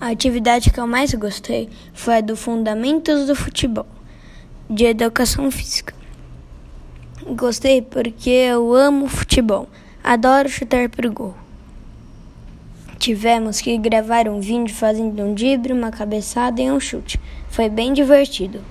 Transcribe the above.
A atividade que eu mais gostei foi a do Fundamentos do Futebol, de Educação Física. Gostei porque eu amo futebol, adoro chutar pro gol. Tivemos que gravar um vídeo fazendo um drible, uma cabeçada e um chute. Foi bem divertido.